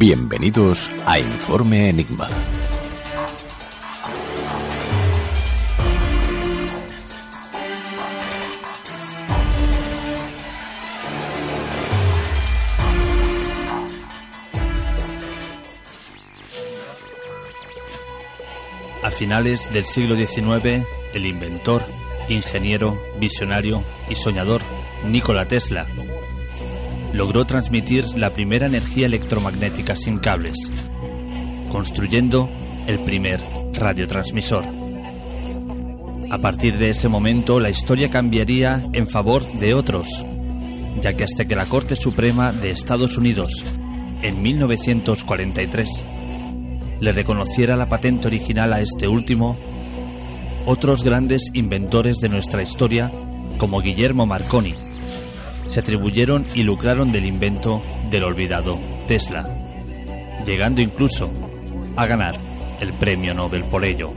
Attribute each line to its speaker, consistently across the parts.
Speaker 1: Bienvenidos a Informe Enigma.
Speaker 2: A finales del siglo XIX, el inventor, ingeniero, visionario y soñador Nikola Tesla logró transmitir la primera energía electromagnética sin cables, construyendo el primer radiotransmisor. A partir de ese momento la historia cambiaría en favor de otros, ya que hasta que la Corte Suprema de Estados Unidos, en 1943, le reconociera la patente original a este último, otros grandes inventores de nuestra historia, como Guillermo Marconi, se atribuyeron y lucraron del invento del olvidado Tesla, llegando incluso a ganar el premio Nobel por ello.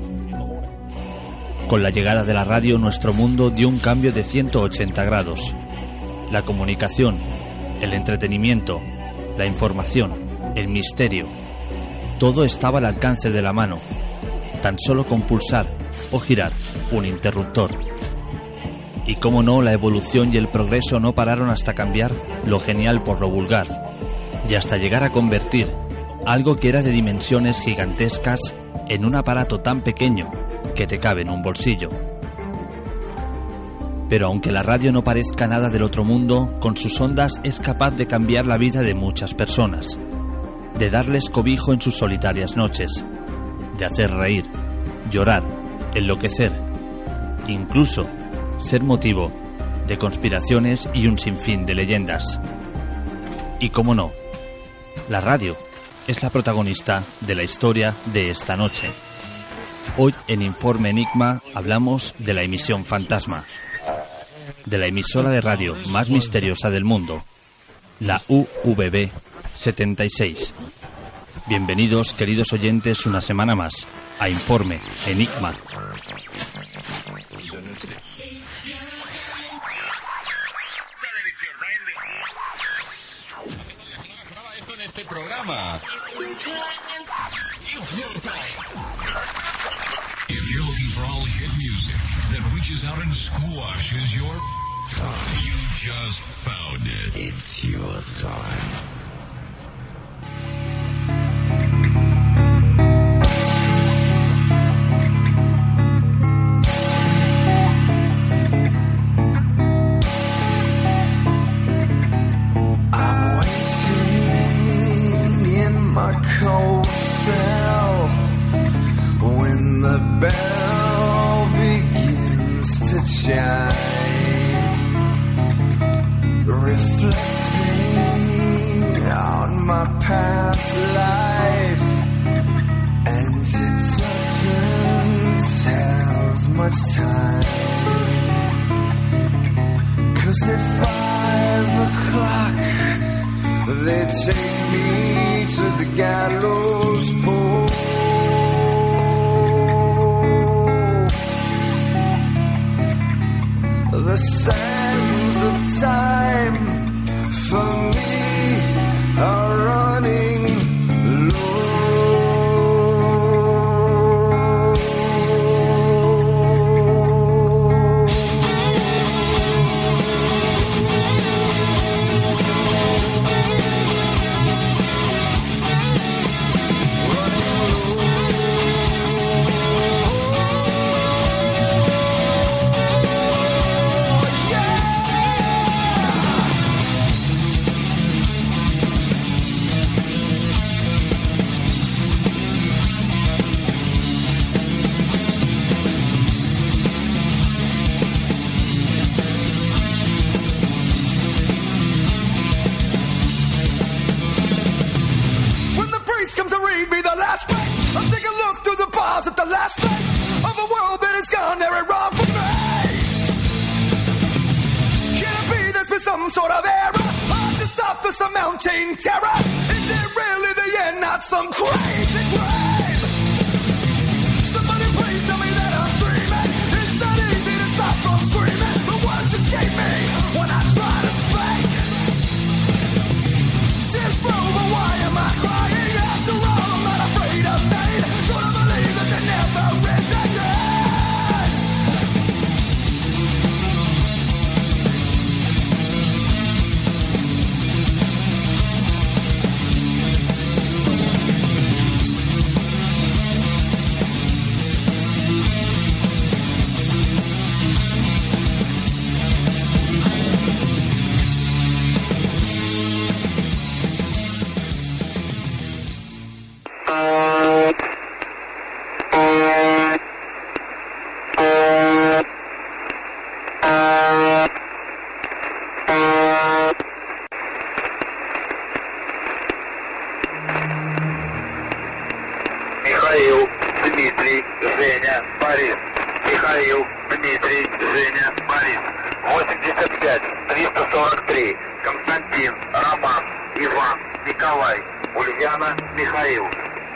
Speaker 2: Con la llegada de la radio nuestro mundo dio un cambio de 180 grados. La comunicación, el entretenimiento, la información, el misterio, todo estaba al alcance de la mano, tan solo con pulsar o girar un interruptor. Y cómo no, la evolución y el progreso no pararon hasta cambiar lo genial por lo vulgar, y hasta llegar a convertir algo que era de dimensiones gigantescas en un aparato tan pequeño que te cabe en un bolsillo. Pero aunque la radio no parezca nada del otro mundo, con sus ondas es capaz de cambiar la vida de muchas personas, de darles cobijo en sus solitarias noches, de hacer reír, llorar, enloquecer, incluso ser motivo de conspiraciones y un sinfín de leyendas. Y cómo no, la radio es la protagonista de la historia de esta noche. Hoy en Informe Enigma hablamos de la emisión fantasma, de la emisora de radio más misteriosa del mundo, la UVB 76. Bienvenidos, queridos oyentes, una semana más a Informe Enigma.
Speaker 3: Este programa. If you're looking for all hit music that reaches out and squashes your time, you just found it. It's your time.
Speaker 4: Chime, reflecting on my past life, and it doesn't have much time. Cause at five o'clock they take me to the gallows pole. the sun. Mounting terror. Is it really the end, not some crazy
Speaker 5: Дмитрий, Женя, Борис. 85, 343. Константин, Роман, Иван, Николай, Ульяна, Михаил.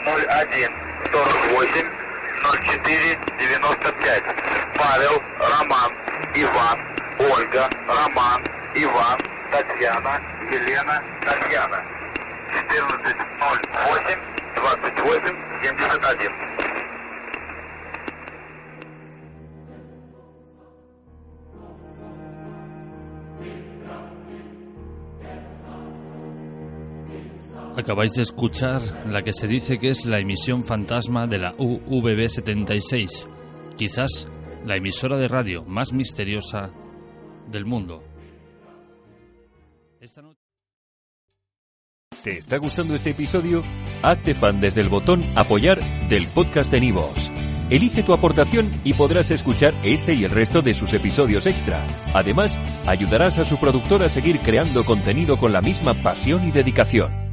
Speaker 5: 01, 48, 04, 95. Павел, Роман, Иван, Ольга, Роман, Иван, Татьяна, Елена, Татьяна. 1408 28 71.
Speaker 2: Acabáis de escuchar la que se dice que es la emisión fantasma de la UVB76, quizás la emisora de radio más misteriosa del mundo.
Speaker 6: ¿Te está gustando este episodio? Hazte fan desde el botón Apoyar del podcast de Nivos. Elige tu aportación y podrás escuchar este y el resto de sus episodios extra. Además, ayudarás a su productor a seguir creando contenido con la misma pasión y dedicación.